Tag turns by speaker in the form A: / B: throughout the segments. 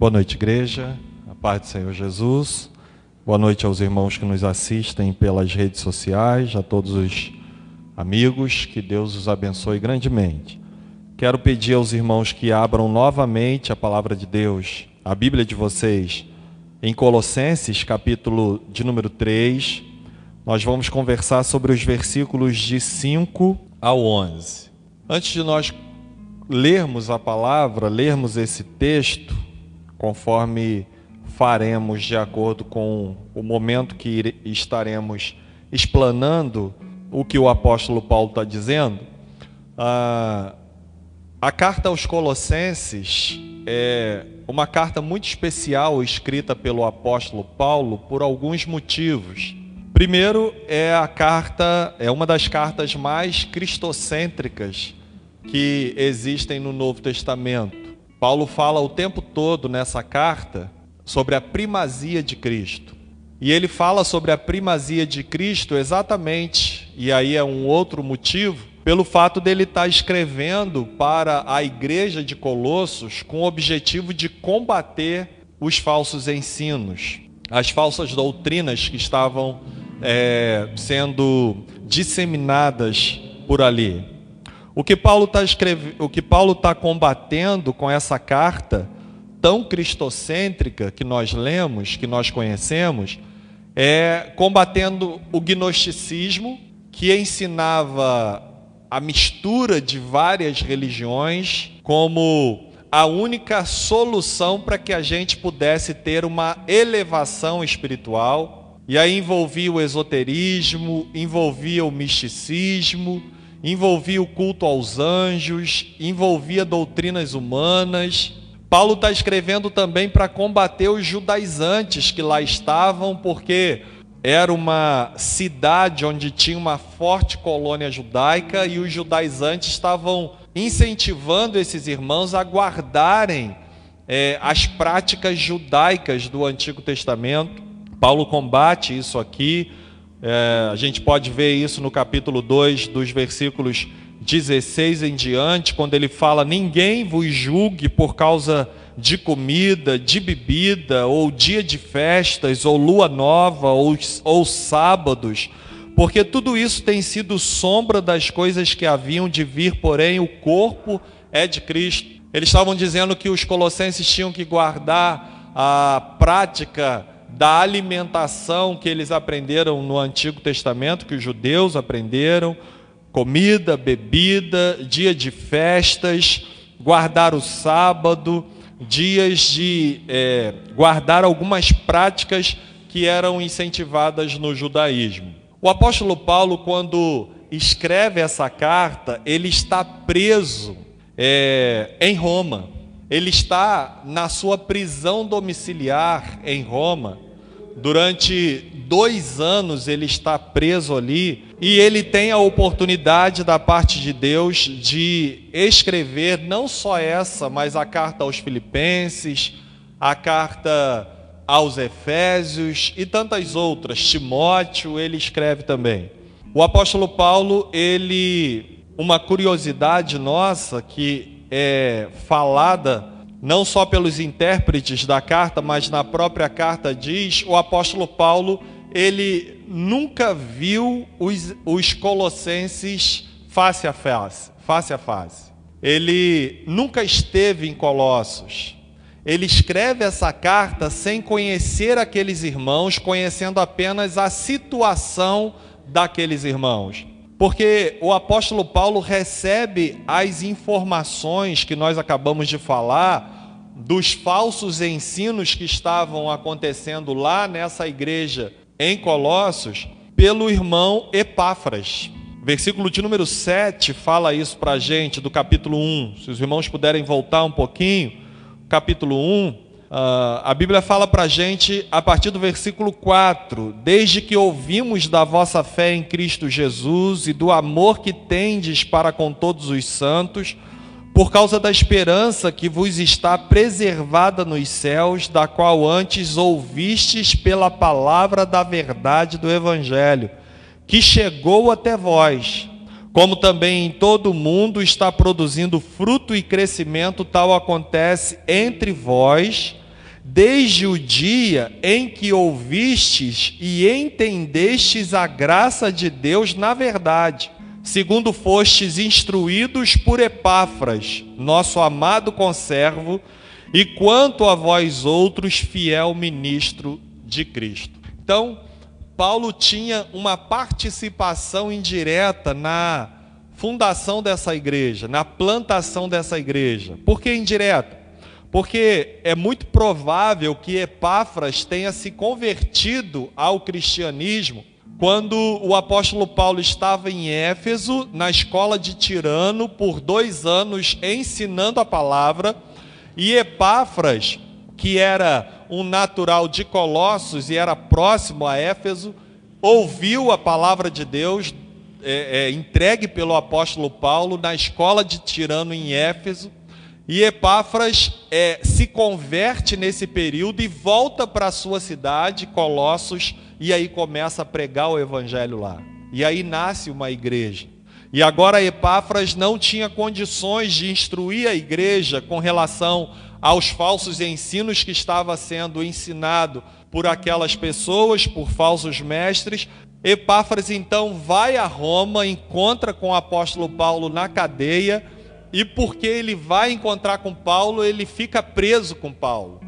A: Boa noite, igreja. A paz do Senhor Jesus. Boa noite aos irmãos que nos assistem pelas redes sociais, a todos os amigos. Que Deus os abençoe grandemente. Quero pedir aos irmãos que abram novamente a palavra de Deus, a Bíblia de vocês, em Colossenses, capítulo de número 3. Nós vamos conversar sobre os versículos de 5 ao 11. Antes de nós lermos a palavra, lermos esse texto, conforme faremos de acordo com o momento que estaremos explanando o que o apóstolo Paulo está dizendo, a, a carta aos Colossenses é uma carta muito especial escrita pelo apóstolo Paulo por alguns motivos. Primeiro, é a carta, é uma das cartas mais cristocêntricas que existem no Novo Testamento. Paulo fala o tempo todo nessa carta sobre a primazia de Cristo. E ele fala sobre a primazia de Cristo exatamente, e aí é um outro motivo, pelo fato dele estar escrevendo para a igreja de Colossos com o objetivo de combater os falsos ensinos, as falsas doutrinas que estavam é, sendo disseminadas por ali. O que Paulo está escrevendo, o que Paulo está combatendo com essa carta tão cristocêntrica que nós lemos, que nós conhecemos, é combatendo o gnosticismo que ensinava a mistura de várias religiões como a única solução para que a gente pudesse ter uma elevação espiritual. E aí envolvia o esoterismo, envolvia o misticismo, envolvia o culto aos anjos, envolvia doutrinas humanas. Paulo está escrevendo também para combater os judaizantes que lá estavam, porque era uma cidade onde tinha uma forte colônia judaica e os judaizantes estavam incentivando esses irmãos a guardarem é, as práticas judaicas do Antigo Testamento. Paulo combate isso aqui, é, a gente pode ver isso no capítulo 2, dos versículos 16 em diante, quando ele fala: Ninguém vos julgue por causa de comida, de bebida, ou dia de festas, ou lua nova, ou, ou sábados, porque tudo isso tem sido sombra das coisas que haviam de vir, porém o corpo é de Cristo. Eles estavam dizendo que os colossenses tinham que guardar a prática da alimentação que eles aprenderam no Antigo Testamento, que os judeus aprenderam, comida, bebida, dia de festas, guardar o sábado, dias de é, guardar algumas práticas que eram incentivadas no judaísmo. O apóstolo Paulo, quando escreve essa carta, ele está preso é, em Roma ele está na sua prisão domiciliar em Roma. Durante dois anos ele está preso ali e ele tem a oportunidade da parte de Deus de escrever não só essa, mas a carta aos Filipenses, a carta aos Efésios e tantas outras. Timóteo ele escreve também. O apóstolo Paulo, ele, uma curiosidade nossa que é, falada não só pelos intérpretes da carta, mas na própria carta diz, o apóstolo Paulo, ele nunca viu os, os colossenses face a face, face a face. Ele nunca esteve em Colossos. Ele escreve essa carta sem conhecer aqueles irmãos, conhecendo apenas a situação daqueles irmãos. Porque o apóstolo Paulo recebe as informações que nós acabamos de falar dos falsos ensinos que estavam acontecendo lá nessa igreja em Colossos pelo irmão Epáfras. Versículo de número 7 fala isso para a gente, do capítulo 1. Se os irmãos puderem voltar um pouquinho, capítulo 1, Uh, a Bíblia fala para a gente, a partir do versículo 4: Desde que ouvimos da vossa fé em Cristo Jesus e do amor que tendes para com todos os santos, por causa da esperança que vos está preservada nos céus, da qual antes ouvistes pela palavra da verdade do Evangelho, que chegou até vós, como também em todo o mundo está produzindo fruto e crescimento, tal acontece entre vós desde o dia em que ouvistes e entendestes a graça de Deus na verdade, segundo fostes instruídos por Epáfras, nosso amado conservo, e quanto a vós outros, fiel ministro de Cristo. Então, Paulo tinha uma participação indireta na fundação dessa igreja, na plantação dessa igreja. Por que indireta? Porque é muito provável que Epáfras tenha se convertido ao cristianismo quando o apóstolo Paulo estava em Éfeso, na escola de Tirano, por dois anos ensinando a palavra, e Epáfras, que era um natural de Colossos e era próximo a Éfeso, ouviu a palavra de Deus é, é, entregue pelo apóstolo Paulo na escola de Tirano em Éfeso. E Epáfras é, se converte nesse período e volta para a sua cidade, Colossos, e aí começa a pregar o evangelho lá. E aí nasce uma igreja. E agora Epáfras não tinha condições de instruir a igreja com relação aos falsos ensinos que estava sendo ensinado por aquelas pessoas, por falsos mestres. Epáfras então vai a Roma, encontra com o apóstolo Paulo na cadeia e porque ele vai encontrar com Paulo, ele fica preso com Paulo.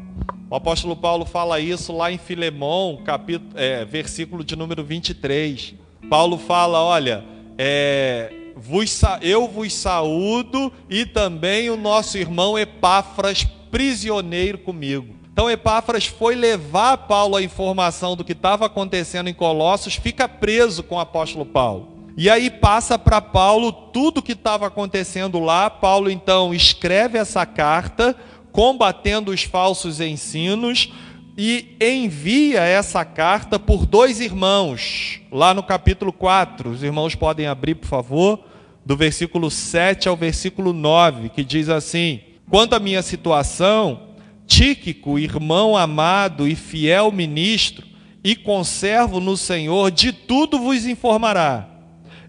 A: O apóstolo Paulo fala isso lá em Filemão, capítulo, é, versículo de número 23. Paulo fala: Olha, é, vos, eu vos saúdo e também o nosso irmão Epáfras, prisioneiro comigo. Então Epáfras foi levar Paulo a informação do que estava acontecendo em Colossos, fica preso com o apóstolo Paulo. E aí passa para Paulo tudo o que estava acontecendo lá. Paulo então escreve essa carta, combatendo os falsos ensinos, e envia essa carta por dois irmãos, lá no capítulo 4. Os irmãos podem abrir, por favor, do versículo 7 ao versículo 9, que diz assim: Quanto à minha situação, Tíquico, irmão amado e fiel ministro, e conservo no Senhor, de tudo vos informará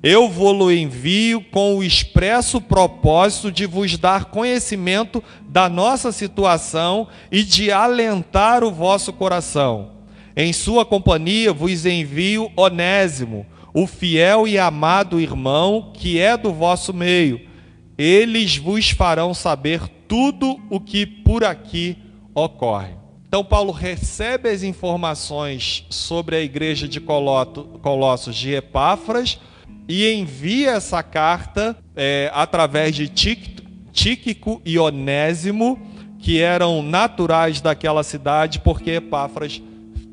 A: eu vou-lo envio com o expresso propósito de vos dar conhecimento da nossa situação e de alentar o vosso coração. Em sua companhia vos envio Onésimo, o fiel e amado irmão que é do vosso meio. Eles vos farão saber tudo o que por aqui ocorre. Então, Paulo recebe as informações sobre a igreja de Colossos de Epáfras e envia essa carta é, através de Tíquico e Onésimo, que eram naturais daquela cidade, porque Epáfras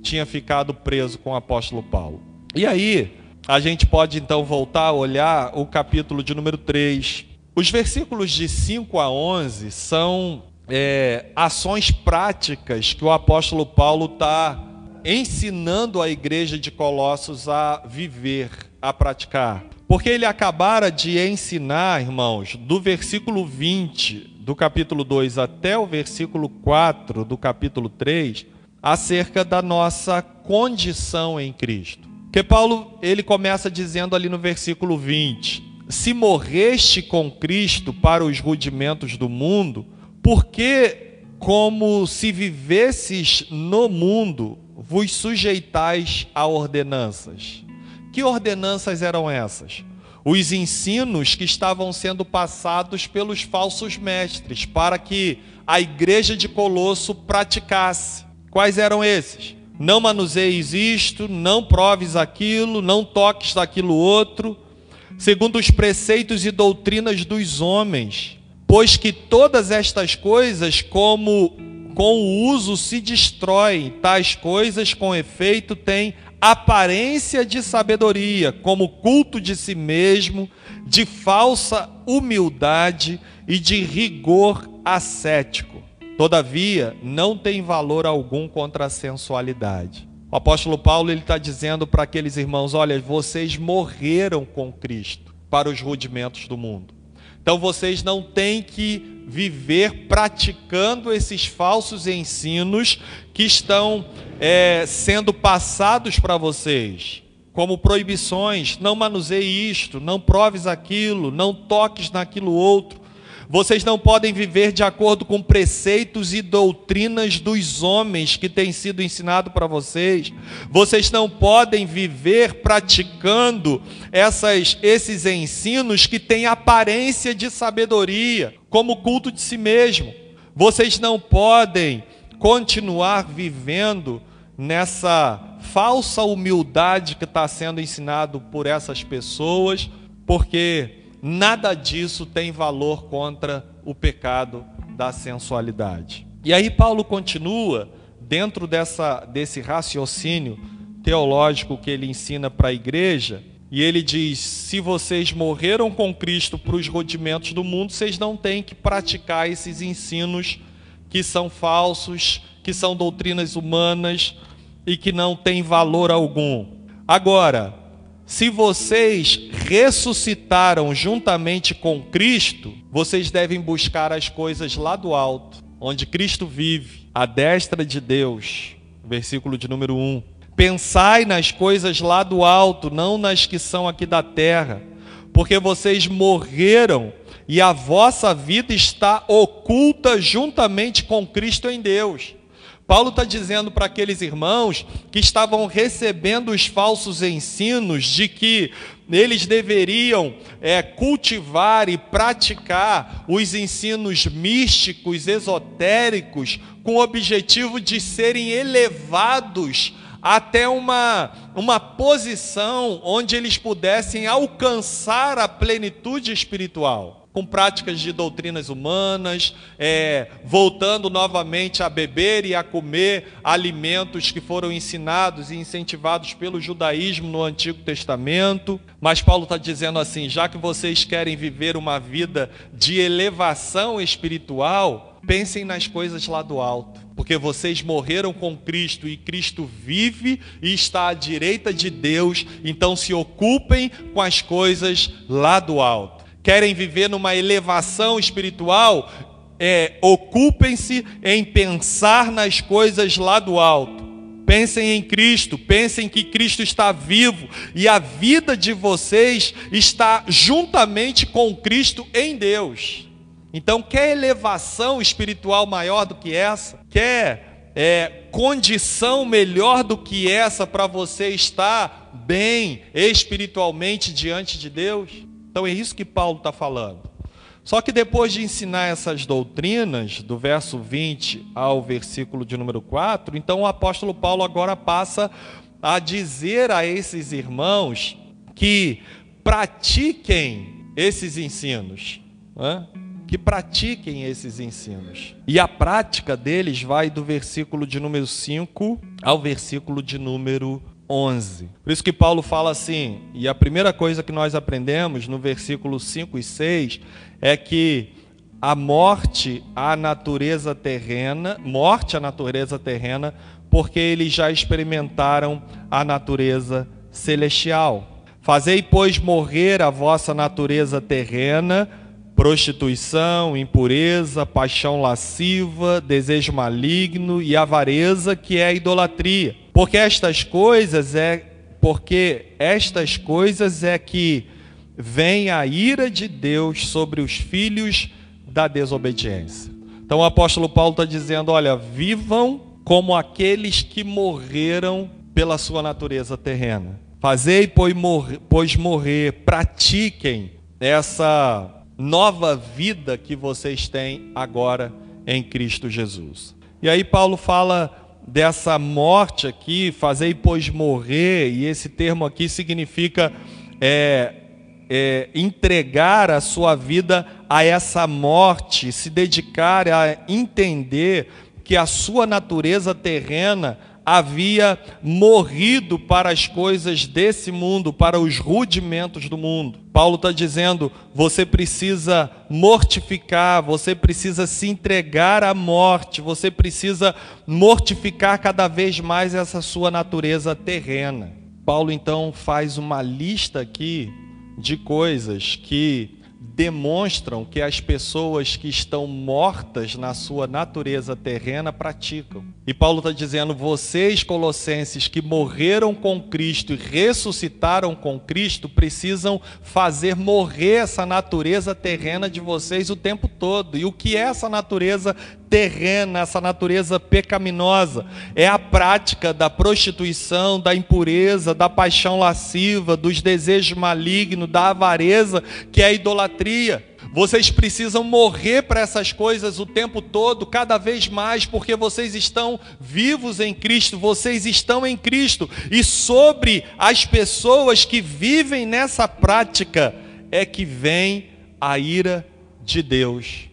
A: tinha ficado preso com o apóstolo Paulo. E aí, a gente pode então voltar a olhar o capítulo de número 3. Os versículos de 5 a 11 são é, ações práticas que o apóstolo Paulo está ensinando a igreja de Colossos a viver a praticar. Porque ele acabara de ensinar, irmãos, do versículo 20 do capítulo 2 até o versículo 4 do capítulo 3, acerca da nossa condição em Cristo. Que Paulo, ele começa dizendo ali no versículo 20: Se morreste com Cristo para os rudimentos do mundo, porque como se vivesses no mundo, vos sujeitais a ordenanças. Que ordenanças eram essas? Os ensinos que estavam sendo passados pelos falsos mestres para que a igreja de Colosso praticasse. Quais eram esses? Não manuseis isto, não proves aquilo, não toques daquilo outro, segundo os preceitos e doutrinas dos homens, pois que todas estas coisas, como com o uso se destroem, tais coisas com efeito têm aparência de sabedoria, como culto de si mesmo, de falsa humildade e de rigor ascético. Todavia, não tem valor algum contra a sensualidade. O apóstolo Paulo está dizendo para aqueles irmãos: olha, vocês morreram com Cristo para os rudimentos do mundo. Então vocês não têm que viver praticando esses falsos ensinos que estão é, sendo passados para vocês, como proibições: não manuseie isto, não proves aquilo, não toques naquilo outro. Vocês não podem viver de acordo com preceitos e doutrinas dos homens que têm sido ensinado para vocês. Vocês não podem viver praticando essas, esses ensinos que têm aparência de sabedoria, como culto de si mesmo. Vocês não podem continuar vivendo nessa falsa humildade que está sendo ensinado por essas pessoas, porque nada disso tem valor contra o pecado da sensualidade. E aí Paulo continua dentro dessa, desse raciocínio teológico que ele ensina para a igreja, e ele diz: se vocês morreram com Cristo para os rudimentos do mundo, vocês não têm que praticar esses ensinos que são falsos, que são doutrinas humanas e que não têm valor algum. Agora, se vocês ressuscitaram juntamente com Cristo, vocês devem buscar as coisas lá do alto, onde Cristo vive, à destra de Deus. Versículo de número 1. Pensai nas coisas lá do alto, não nas que são aqui da terra, porque vocês morreram e a vossa vida está oculta juntamente com Cristo em Deus. Paulo está dizendo para aqueles irmãos que estavam recebendo os falsos ensinos de que eles deveriam é, cultivar e praticar os ensinos místicos, esotéricos, com o objetivo de serem elevados até uma, uma posição onde eles pudessem alcançar a plenitude espiritual com práticas de doutrinas humanas, é, voltando novamente a beber e a comer alimentos que foram ensinados e incentivados pelo judaísmo no Antigo Testamento. Mas Paulo está dizendo assim: já que vocês querem viver uma vida de elevação espiritual, pensem nas coisas lá do alto. Porque vocês morreram com Cristo e Cristo vive e está à direita de Deus, então se ocupem com as coisas lá do alto querem viver numa elevação espiritual, é, ocupem-se em pensar nas coisas lá do alto. Pensem em Cristo, pensem que Cristo está vivo e a vida de vocês está juntamente com Cristo em Deus. Então, quer elevação espiritual maior do que essa? Quer é, condição melhor do que essa para você estar bem espiritualmente diante de Deus? Então é isso que Paulo está falando. Só que depois de ensinar essas doutrinas, do verso 20 ao versículo de número 4, então o apóstolo Paulo agora passa a dizer a esses irmãos que pratiquem esses ensinos. Né? Que pratiquem esses ensinos. E a prática deles vai do versículo de número 5 ao versículo de número 11. Por isso que Paulo fala assim, e a primeira coisa que nós aprendemos no versículo 5 e 6 é que a morte à natureza terrena, morte à natureza terrena, porque eles já experimentaram a natureza celestial. Fazei, pois, morrer a vossa natureza terrena, prostituição, impureza, paixão lasciva, desejo maligno e avareza, que é idolatria porque estas coisas é porque estas coisas é que vem a ira de Deus sobre os filhos da desobediência. Então o apóstolo Paulo está dizendo: olha, vivam como aqueles que morreram pela sua natureza terrena. Fazei, pois morrer, pois morrer, pratiquem essa nova vida que vocês têm agora em Cristo Jesus. E aí Paulo fala dessa morte aqui, fazei pois morrer, e esse termo aqui significa é, é, entregar a sua vida a essa morte, se dedicar a entender que a sua natureza terrena havia morrido para as coisas desse mundo, para os rudimentos do mundo. Paulo está dizendo: você precisa mortificar, você precisa se entregar à morte, você precisa mortificar cada vez mais essa sua natureza terrena. Paulo então faz uma lista aqui de coisas que demonstram que as pessoas que estão mortas na sua natureza terrena praticam. E Paulo está dizendo: vocês, colossenses, que morreram com Cristo e ressuscitaram com Cristo, precisam fazer morrer essa natureza terrena de vocês o tempo todo. E o que é essa natureza terrena, essa natureza pecaminosa? É a prática da prostituição, da impureza, da paixão lasciva, dos desejos malignos, da avareza, que é a idolatria. Vocês precisam morrer para essas coisas o tempo todo, cada vez mais, porque vocês estão vivos em Cristo, vocês estão em Cristo. E sobre as pessoas que vivem nessa prática é que vem a ira de Deus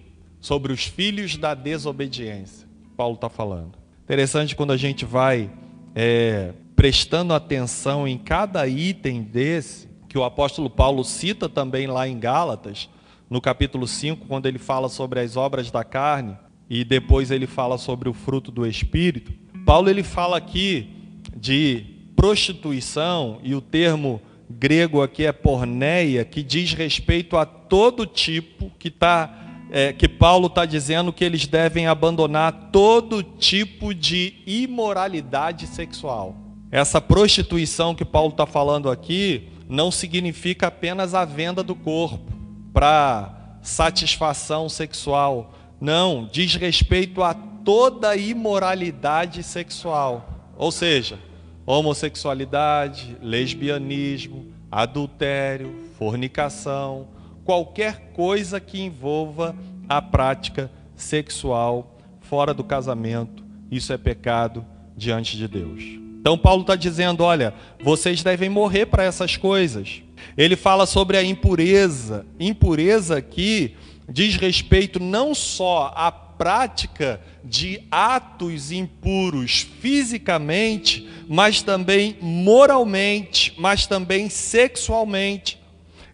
A: sobre os filhos da desobediência. Paulo está falando. Interessante quando a gente vai é, prestando atenção em cada item desse, que o apóstolo Paulo cita também lá em Gálatas no capítulo 5, quando ele fala sobre as obras da carne e depois ele fala sobre o fruto do espírito. Paulo ele fala aqui de prostituição e o termo grego aqui é porneia, que diz respeito a todo tipo que está é, que Paulo está dizendo que eles devem abandonar todo tipo de imoralidade sexual. Essa prostituição que Paulo está falando aqui não significa apenas a venda do corpo para satisfação sexual. Não, diz respeito a toda imoralidade sexual. Ou seja, homossexualidade, lesbianismo, adultério, fornicação, qualquer coisa que envolva a prática sexual fora do casamento, isso é pecado diante de Deus. Então, Paulo está dizendo: olha, vocês devem morrer para essas coisas. Ele fala sobre a impureza. Impureza aqui diz respeito não só à prática de atos impuros fisicamente, mas também moralmente, mas também sexualmente.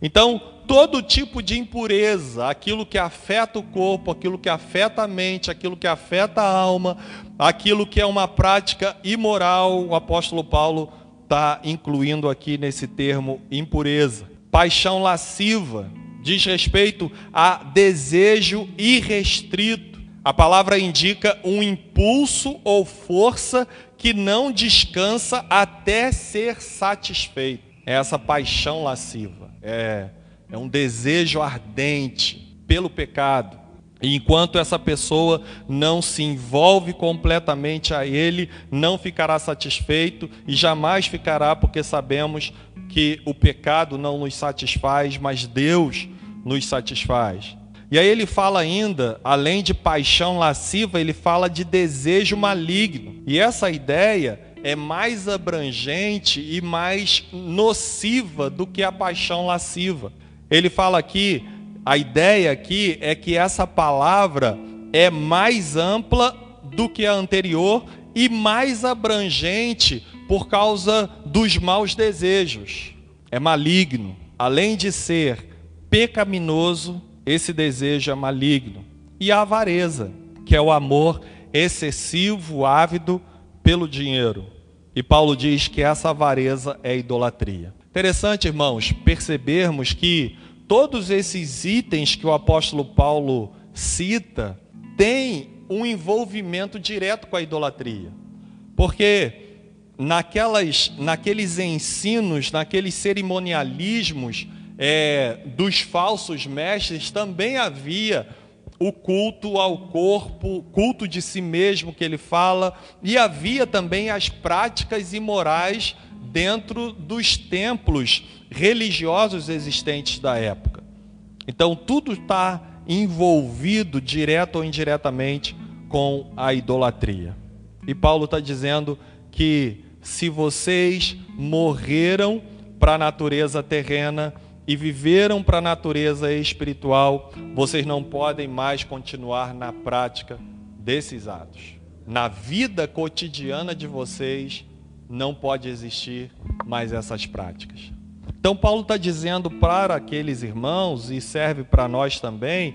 A: Então, todo tipo de impureza, aquilo que afeta o corpo, aquilo que afeta a mente, aquilo que afeta a alma, aquilo que é uma prática imoral, o apóstolo Paulo está incluindo aqui nesse termo impureza. Paixão lasciva diz respeito a desejo irrestrito. A palavra indica um impulso ou força que não descansa até ser satisfeito. É essa paixão lasciva. É, é um desejo ardente pelo pecado e enquanto essa pessoa não se envolve completamente a Ele, não ficará satisfeito e jamais ficará, porque sabemos que o pecado não nos satisfaz, mas Deus nos satisfaz. E aí ele fala ainda, além de paixão lasciva, ele fala de desejo maligno. E essa ideia é mais abrangente e mais nociva do que a paixão lasciva. Ele fala aqui a ideia aqui é que essa palavra é mais ampla do que a anterior e mais abrangente por causa dos maus desejos. É maligno. Além de ser pecaminoso, esse desejo é maligno. E a avareza, que é o amor excessivo, ávido pelo dinheiro. E Paulo diz que essa avareza é idolatria. Interessante, irmãos, percebermos que todos esses itens que o apóstolo Paulo cita têm um envolvimento direto com a idolatria. Porque naquelas, naqueles ensinos, naqueles cerimonialismos é, dos falsos mestres, também havia o culto ao corpo, culto de si mesmo que ele fala, e havia também as práticas imorais dentro dos templos religiosos existentes da época. Então, tudo está envolvido, direto ou indiretamente, com a idolatria. E Paulo está dizendo que se vocês morreram para a natureza terrena e viveram para a natureza espiritual, vocês não podem mais continuar na prática desses atos. Na vida cotidiana de vocês, não pode existir mais essas práticas. Então, Paulo está dizendo para aqueles irmãos, e serve para nós também,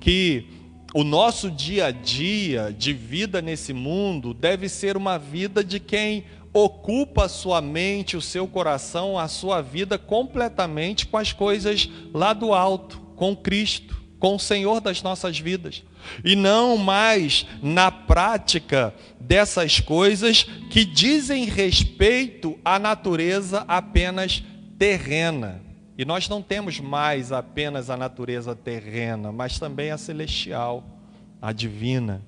A: que o nosso dia a dia de vida nesse mundo deve ser uma vida de quem ocupa a sua mente, o seu coração, a sua vida completamente com as coisas lá do alto, com Cristo. Com o Senhor das nossas vidas. E não mais na prática dessas coisas que dizem respeito à natureza apenas terrena. E nós não temos mais apenas a natureza terrena, mas também a celestial, a divina,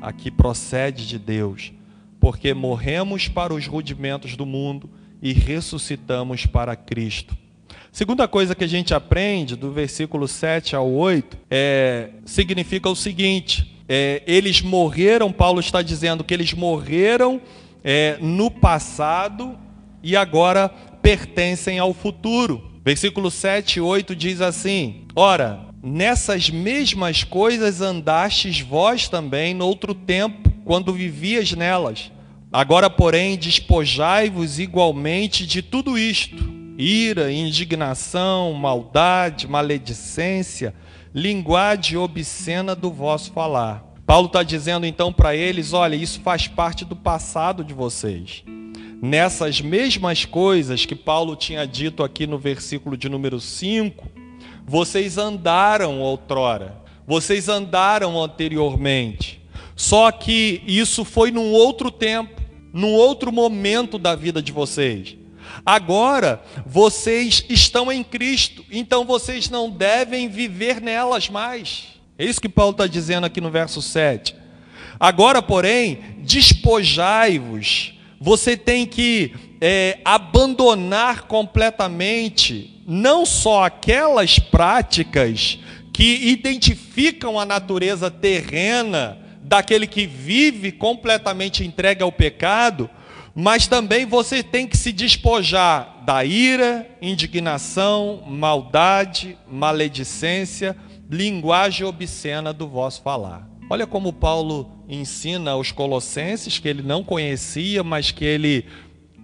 A: a que procede de Deus, porque morremos para os rudimentos do mundo e ressuscitamos para Cristo. Segunda coisa que a gente aprende do versículo 7 ao 8 é, significa o seguinte: é, eles morreram, Paulo está dizendo que eles morreram é, no passado e agora pertencem ao futuro. Versículo 7 e 8 diz assim: Ora, nessas mesmas coisas andastes vós também no outro tempo, quando vivias nelas. Agora, porém, despojai-vos igualmente de tudo isto ira, indignação, maldade, maledicência, linguagem obscena do vosso falar. Paulo está dizendo então para eles: olha, isso faz parte do passado de vocês. Nessas mesmas coisas que Paulo tinha dito aqui no versículo de número 5, vocês andaram outrora, vocês andaram anteriormente. Só que isso foi num outro tempo, num outro momento da vida de vocês. Agora vocês estão em Cristo, então vocês não devem viver nelas mais. É isso que Paulo está dizendo aqui no verso 7. Agora, porém, despojai-vos. Você tem que é, abandonar completamente não só aquelas práticas que identificam a natureza terrena daquele que vive completamente entregue ao pecado, mas também você tem que se despojar da ira, indignação, maldade, maledicência, linguagem obscena do vosso falar. Olha como Paulo ensina aos colossenses que ele não conhecia, mas que ele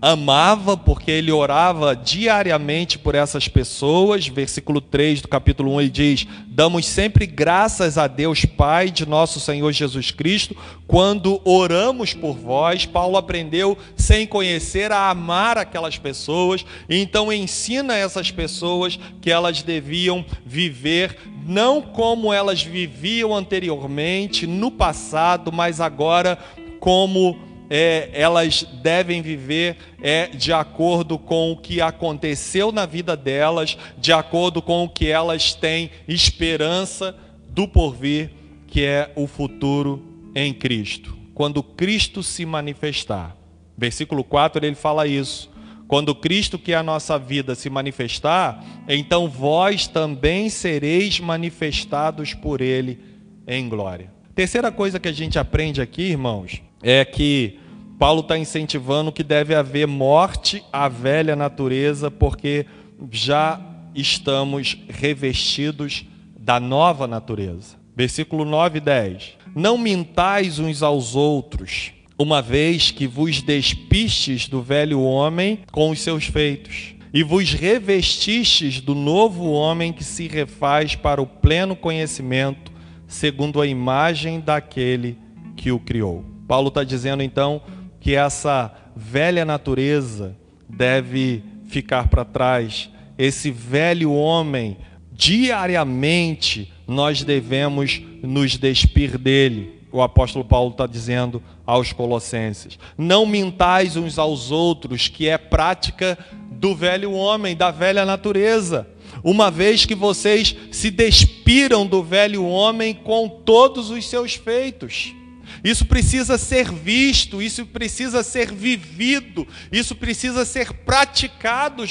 A: amava, porque ele orava diariamente por essas pessoas. Versículo 3 do capítulo 1 ele diz: Damos sempre graças a Deus, Pai de nosso Senhor Jesus Cristo, quando oramos por vós. Paulo aprendeu, sem conhecer, a amar aquelas pessoas, então ensina essas pessoas que elas deviam viver não como elas viviam anteriormente, no passado, mas agora como é, elas devem viver é, de acordo com o que aconteceu na vida delas, de acordo com o que elas têm esperança do porvir, que é o futuro em Cristo. Quando Cristo se manifestar. Versículo 4 ele fala isso. Quando Cristo, que é a nossa vida, se manifestar, então vós também sereis manifestados por Ele em glória. Terceira coisa que a gente aprende aqui, irmãos, é que Paulo está incentivando que deve haver morte à velha natureza, porque já estamos revestidos da nova natureza. Versículo 9 e 10. Não mintais uns aos outros, uma vez que vos despistes do velho homem com os seus feitos, e vos revestistes do novo homem que se refaz para o pleno conhecimento, segundo a imagem daquele que o criou. Paulo está dizendo então que essa velha natureza deve ficar para trás. Esse velho homem, diariamente, nós devemos nos despir dele. O apóstolo Paulo está dizendo aos Colossenses: Não mintais uns aos outros, que é prática do velho homem, da velha natureza. Uma vez que vocês se despiram do velho homem com todos os seus feitos. Isso precisa ser visto, isso precisa ser vivido, isso precisa ser praticado,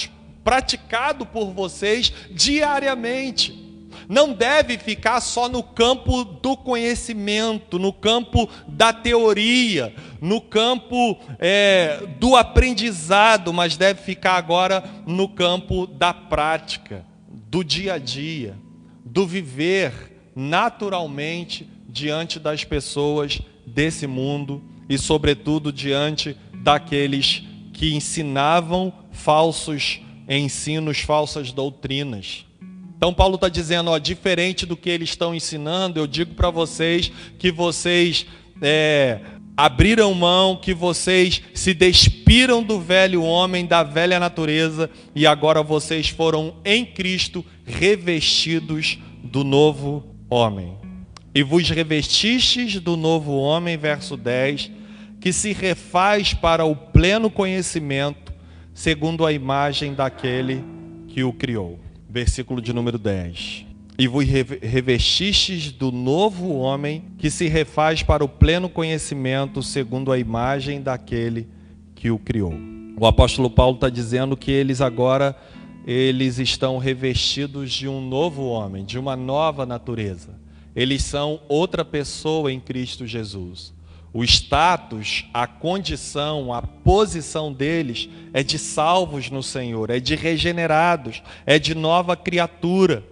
A: praticado por vocês diariamente. Não deve ficar só no campo do conhecimento, no campo da teoria, no campo é, do aprendizado, mas deve ficar agora no campo da prática, do dia a dia, do viver naturalmente diante das pessoas desse mundo e, sobretudo, diante daqueles que ensinavam falsos ensinos, falsas doutrinas. Então, Paulo está dizendo: ó, diferente do que eles estão ensinando, eu digo para vocês que vocês é, abriram mão, que vocês se despiram do velho homem, da velha natureza, e agora vocês foram em Cristo revestidos do novo homem. E vos revestistes do novo homem, verso 10, que se refaz para o pleno conhecimento, segundo a imagem daquele que o criou. Versículo de número 10. E vos revestistes do novo homem, que se refaz para o pleno conhecimento, segundo a imagem daquele que o criou. O apóstolo Paulo está dizendo que eles agora eles estão revestidos de um novo homem, de uma nova natureza. Eles são outra pessoa em Cristo Jesus. O status, a condição, a posição deles é de salvos no Senhor, é de regenerados, é de nova criatura.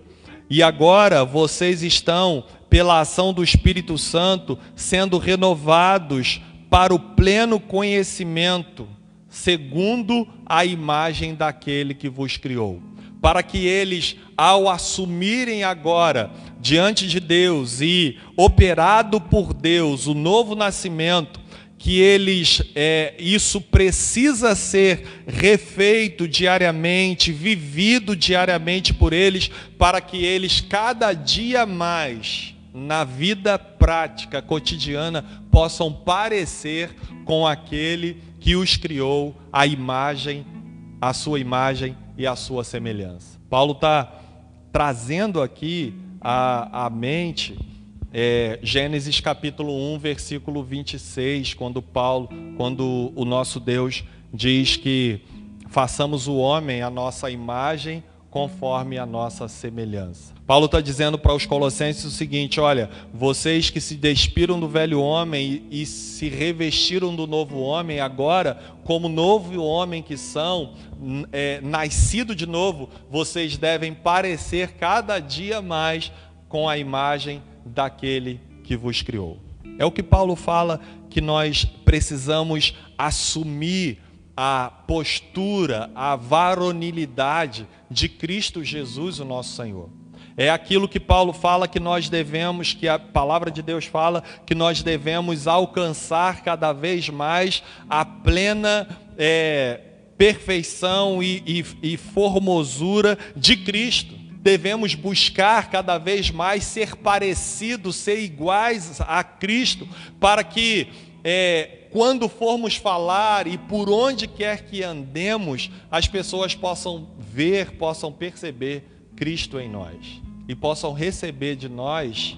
A: E agora vocês estão, pela ação do Espírito Santo, sendo renovados para o pleno conhecimento segundo a imagem daquele que vos criou. Para que eles, ao assumirem agora diante de Deus e operado por Deus o novo nascimento, que eles, é, isso precisa ser refeito diariamente, vivido diariamente por eles, para que eles cada dia mais, na vida prática, cotidiana, possam parecer com aquele que os criou a imagem, a sua imagem e a sua semelhança. Paulo está trazendo aqui à, mente é, Gênesis capítulo 1, versículo 26, quando Paulo, quando o nosso Deus diz que façamos o homem a nossa imagem conforme a nossa semelhança. Paulo está dizendo para os colossenses o seguinte: olha, vocês que se despiram do velho homem e, e, se revestiram do novo homem, agora, como novo homem que são, é, nascido de novo, vocês devem parecer cada dia mais com a imagem daquele que vos criou. É o que Paulo fala que nós precisamos assumir a postura, a varonilidade de Cristo Jesus, o nosso Senhor. É aquilo que Paulo fala que nós devemos, que a palavra de Deus fala, que nós devemos alcançar cada vez mais a plena é, perfeição e, e, e formosura de Cristo. Devemos buscar cada vez mais ser parecidos, ser iguais a Cristo, para que é, quando formos falar e por onde quer que andemos, as pessoas possam ver, possam perceber Cristo em nós e possam receber de nós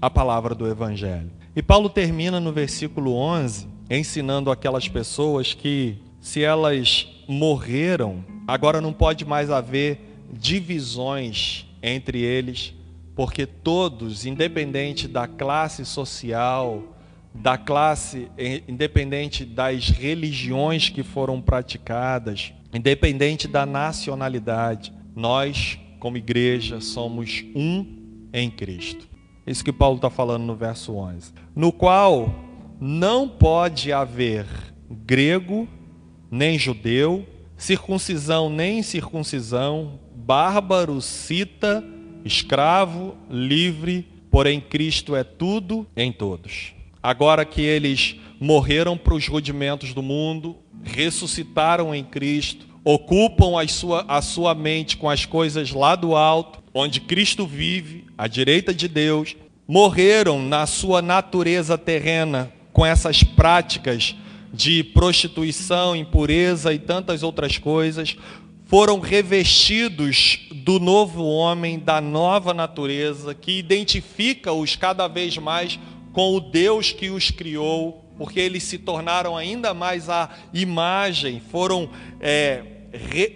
A: a palavra do Evangelho. E Paulo termina no versículo 11 ensinando aquelas pessoas que, se elas morreram, agora não pode mais haver divisões entre eles, porque todos, independente da classe social, da classe, independente das religiões que foram praticadas, independente da nacionalidade, nós, como igreja, somos um em Cristo. Isso que Paulo está falando no verso 11. No qual não pode haver grego, nem judeu, circuncisão, nem circuncisão, bárbaro, cita, escravo, livre, porém Cristo é tudo em todos agora que eles morreram para os rudimentos do mundo, ressuscitaram em Cristo, ocupam a sua, a sua mente com as coisas lá do alto, onde Cristo vive, à direita de Deus, morreram na sua natureza terrena com essas práticas de prostituição, impureza e tantas outras coisas, foram revestidos do novo homem, da nova natureza, que identifica-os cada vez mais com o Deus que os criou, porque eles se tornaram ainda mais a imagem, foram é,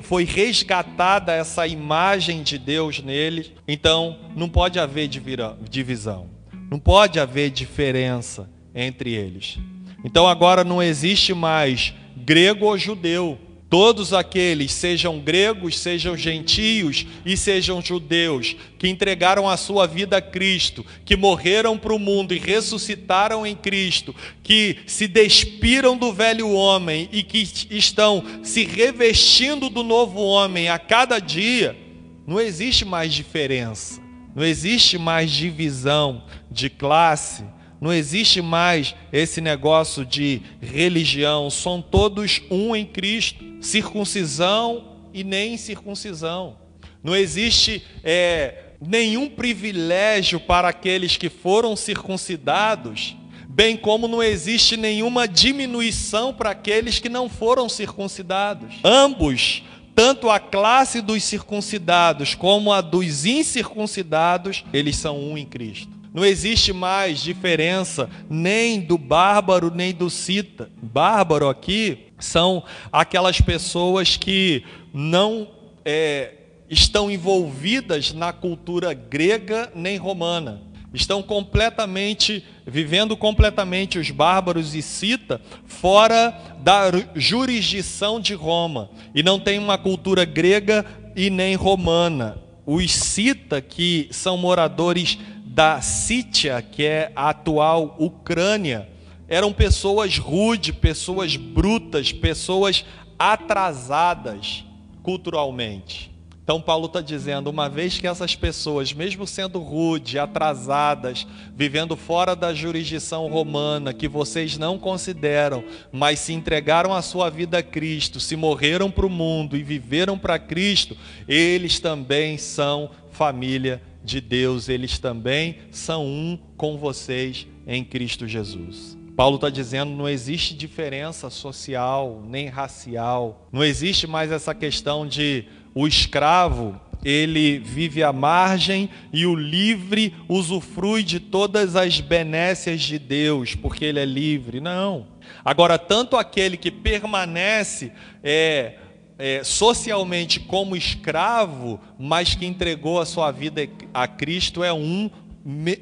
A: foi resgatada essa imagem de Deus neles. Então, não pode haver divisão, não pode haver diferença entre eles. Então, agora não existe mais grego ou judeu Todos aqueles, sejam gregos, sejam gentios e sejam judeus, que entregaram a sua vida a Cristo, que morreram para o mundo e ressuscitaram em Cristo, que se despiram do velho homem e que estão se revestindo do novo homem a cada dia, não existe mais diferença, não existe mais divisão de classe, não existe mais esse negócio de religião, são todos um em Cristo, circuncisão e nem circuncisão. Não existe é, nenhum privilégio para aqueles que foram circuncidados, bem como não existe nenhuma diminuição para aqueles que não foram circuncidados. Ambos, tanto a classe dos circuncidados como a dos incircuncidados, eles são um em Cristo. Não existe mais diferença nem do bárbaro nem do cita. Bárbaro aqui são aquelas pessoas que não é, estão envolvidas na cultura grega nem romana. Estão completamente, vivendo completamente os bárbaros e cita fora da jurisdição de Roma. E não tem uma cultura grega e nem romana. Os cita, que são moradores da Sítia, que é a atual Ucrânia, eram pessoas rudes, pessoas brutas, pessoas atrasadas culturalmente. Então, Paulo está dizendo: uma vez que essas pessoas, mesmo sendo rudes, atrasadas, vivendo fora da jurisdição romana, que vocês não consideram, mas se entregaram a sua vida a Cristo, se morreram para o mundo e viveram para Cristo, eles também são família de Deus, eles também são um com vocês em Cristo Jesus. Paulo está dizendo não existe diferença social nem racial, não existe mais essa questão de o escravo ele vive à margem e o livre usufrui de todas as benécias de Deus, porque ele é livre. Não. Agora, tanto aquele que permanece é, é, socialmente como escravo, mas que entregou a sua vida a Cristo, é um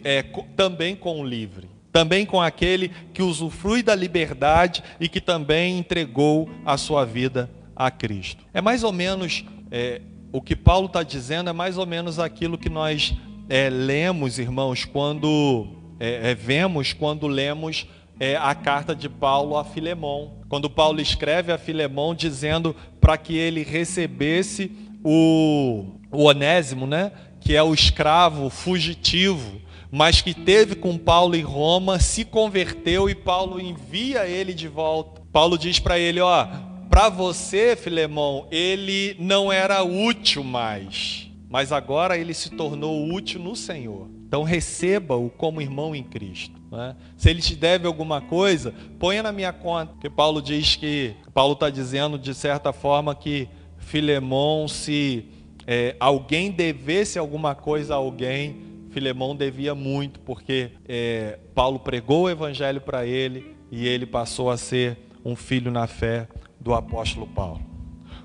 A: é, também com o livre também com aquele que usufrui da liberdade e que também entregou a sua vida a Cristo. É mais ou menos é, o que Paulo está dizendo, é mais ou menos aquilo que nós é, lemos, irmãos, quando é, é vemos quando lemos é, a carta de Paulo a Filemão. Quando Paulo escreve a Filemão dizendo para que ele recebesse o, o Onésimo, né? que é o escravo fugitivo mas que teve com Paulo em Roma, se converteu e Paulo envia ele de volta. Paulo diz para ele: Ó, para você, Filemão, ele não era útil mais, mas agora ele se tornou útil no Senhor. Então receba-o como irmão em Cristo. Né? Se ele te deve alguma coisa, ponha na minha conta. Porque Paulo diz que, Paulo está dizendo de certa forma que Filemão, se é, alguém devesse alguma coisa a alguém, Filemão devia muito, porque é, Paulo pregou o evangelho para ele e ele passou a ser um filho na fé do apóstolo Paulo.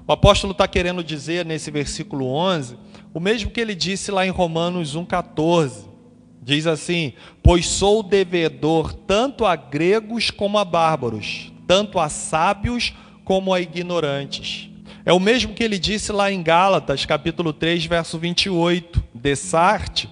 A: O apóstolo está querendo dizer nesse versículo 11 o mesmo que ele disse lá em Romanos 1,14. Diz assim: Pois sou devedor tanto a gregos como a bárbaros, tanto a sábios como a ignorantes. É o mesmo que ele disse lá em Gálatas, capítulo 3, verso 28. Dessarte,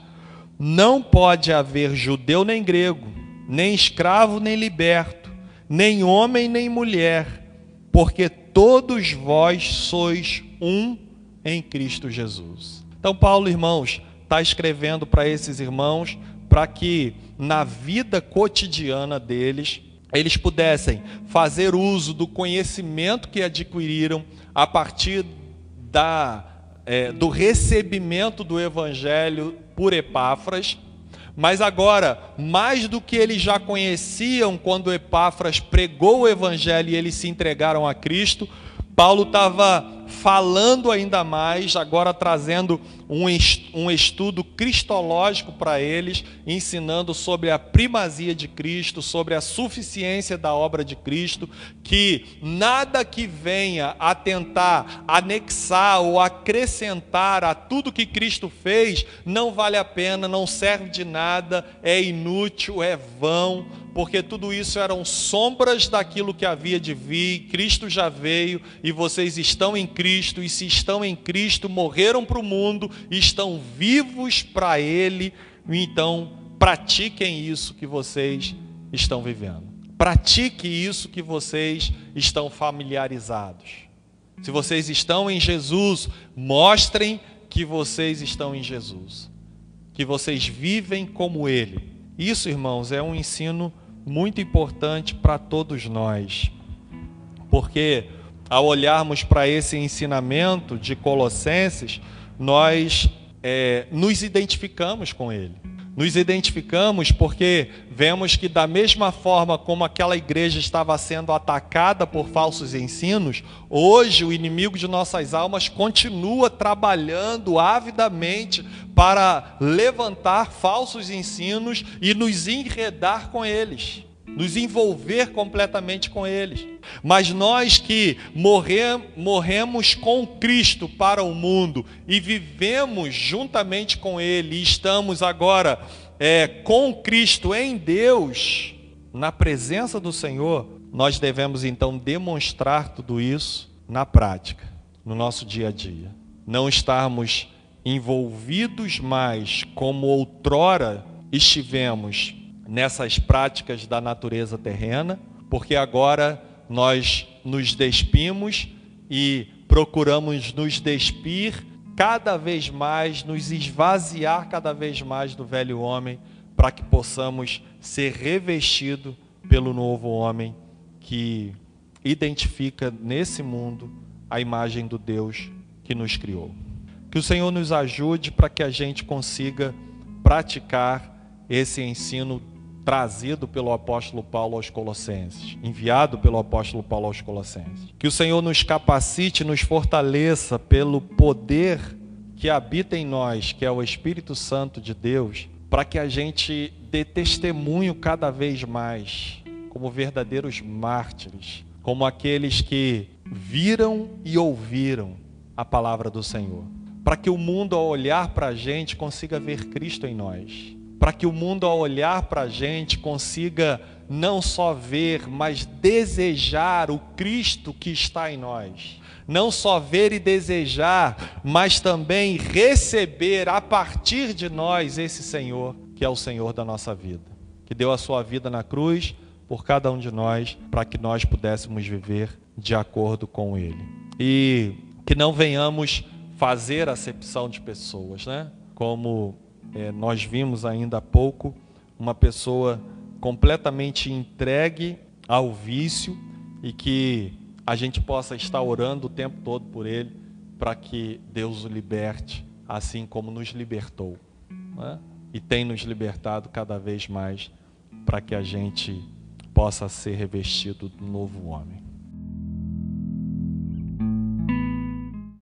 A: não pode haver judeu nem grego, nem escravo nem liberto, nem homem nem mulher, porque todos vós sois um em Cristo Jesus. Então, Paulo, irmãos, está escrevendo para esses irmãos para que na vida cotidiana deles eles pudessem fazer uso do conhecimento que adquiriram a partir da, é, do recebimento do Evangelho por Epáfras, mas agora, mais do que eles já conheciam quando Epáfras pregou o evangelho e eles se entregaram a Cristo, Paulo estava falando ainda mais, agora trazendo um estudo cristológico para eles, ensinando sobre a primazia de Cristo, sobre a suficiência da obra de Cristo, que nada que venha a tentar anexar ou acrescentar a tudo que Cristo fez não vale a pena, não serve de nada, é inútil, é vão porque tudo isso eram sombras daquilo que havia de vir. Cristo já veio e vocês estão em Cristo, e se estão em Cristo, morreram para o mundo, estão vivos para Ele. Então, pratiquem isso que vocês estão vivendo. Pratique isso que vocês estão familiarizados. Se vocês estão em Jesus, mostrem que vocês estão em Jesus, que vocês vivem como Ele. Isso, irmãos, é um ensino muito importante para todos nós, porque ao olharmos para esse ensinamento de Colossenses, nós é, nos identificamos com ele. Nos identificamos porque vemos que, da mesma forma como aquela igreja estava sendo atacada por falsos ensinos, hoje o inimigo de nossas almas continua trabalhando avidamente para levantar falsos ensinos e nos enredar com eles nos envolver completamente com eles. Mas nós que morremos com Cristo para o mundo e vivemos juntamente com Ele, e estamos agora é, com Cristo em Deus, na presença do Senhor, nós devemos então demonstrar tudo isso na prática, no nosso dia a dia. Não estarmos envolvidos mais como outrora estivemos nessas práticas da natureza terrena, porque agora nós nos despimos e procuramos nos despir cada vez mais, nos esvaziar cada vez mais do velho homem, para que possamos ser revestido pelo novo homem que identifica nesse mundo a imagem do Deus que nos criou. Que o Senhor nos ajude para que a gente consiga praticar esse ensino trazido pelo apóstolo Paulo aos Colossenses, enviado pelo apóstolo Paulo aos Colossenses. Que o Senhor nos capacite, nos fortaleça pelo poder que habita em nós, que é o Espírito Santo de Deus, para que a gente dê testemunho cada vez mais, como verdadeiros mártires, como aqueles que viram e ouviram a palavra do Senhor. Para que o mundo, ao olhar para a gente, consiga ver Cristo em nós para que o mundo, ao olhar para a gente, consiga não só ver, mas desejar o Cristo que está em nós. Não só ver e desejar, mas também receber a partir de nós esse Senhor, que é o Senhor da nossa vida, que deu a sua vida na cruz por cada um de nós, para que nós pudéssemos viver de acordo com Ele. E que não venhamos fazer acepção de pessoas, né? Como é, nós vimos ainda há pouco uma pessoa completamente entregue ao vício e que a gente possa estar orando o tempo todo por ele para que Deus o liberte, assim como nos libertou. É? E tem nos libertado cada vez mais para que a gente possa ser revestido do novo homem.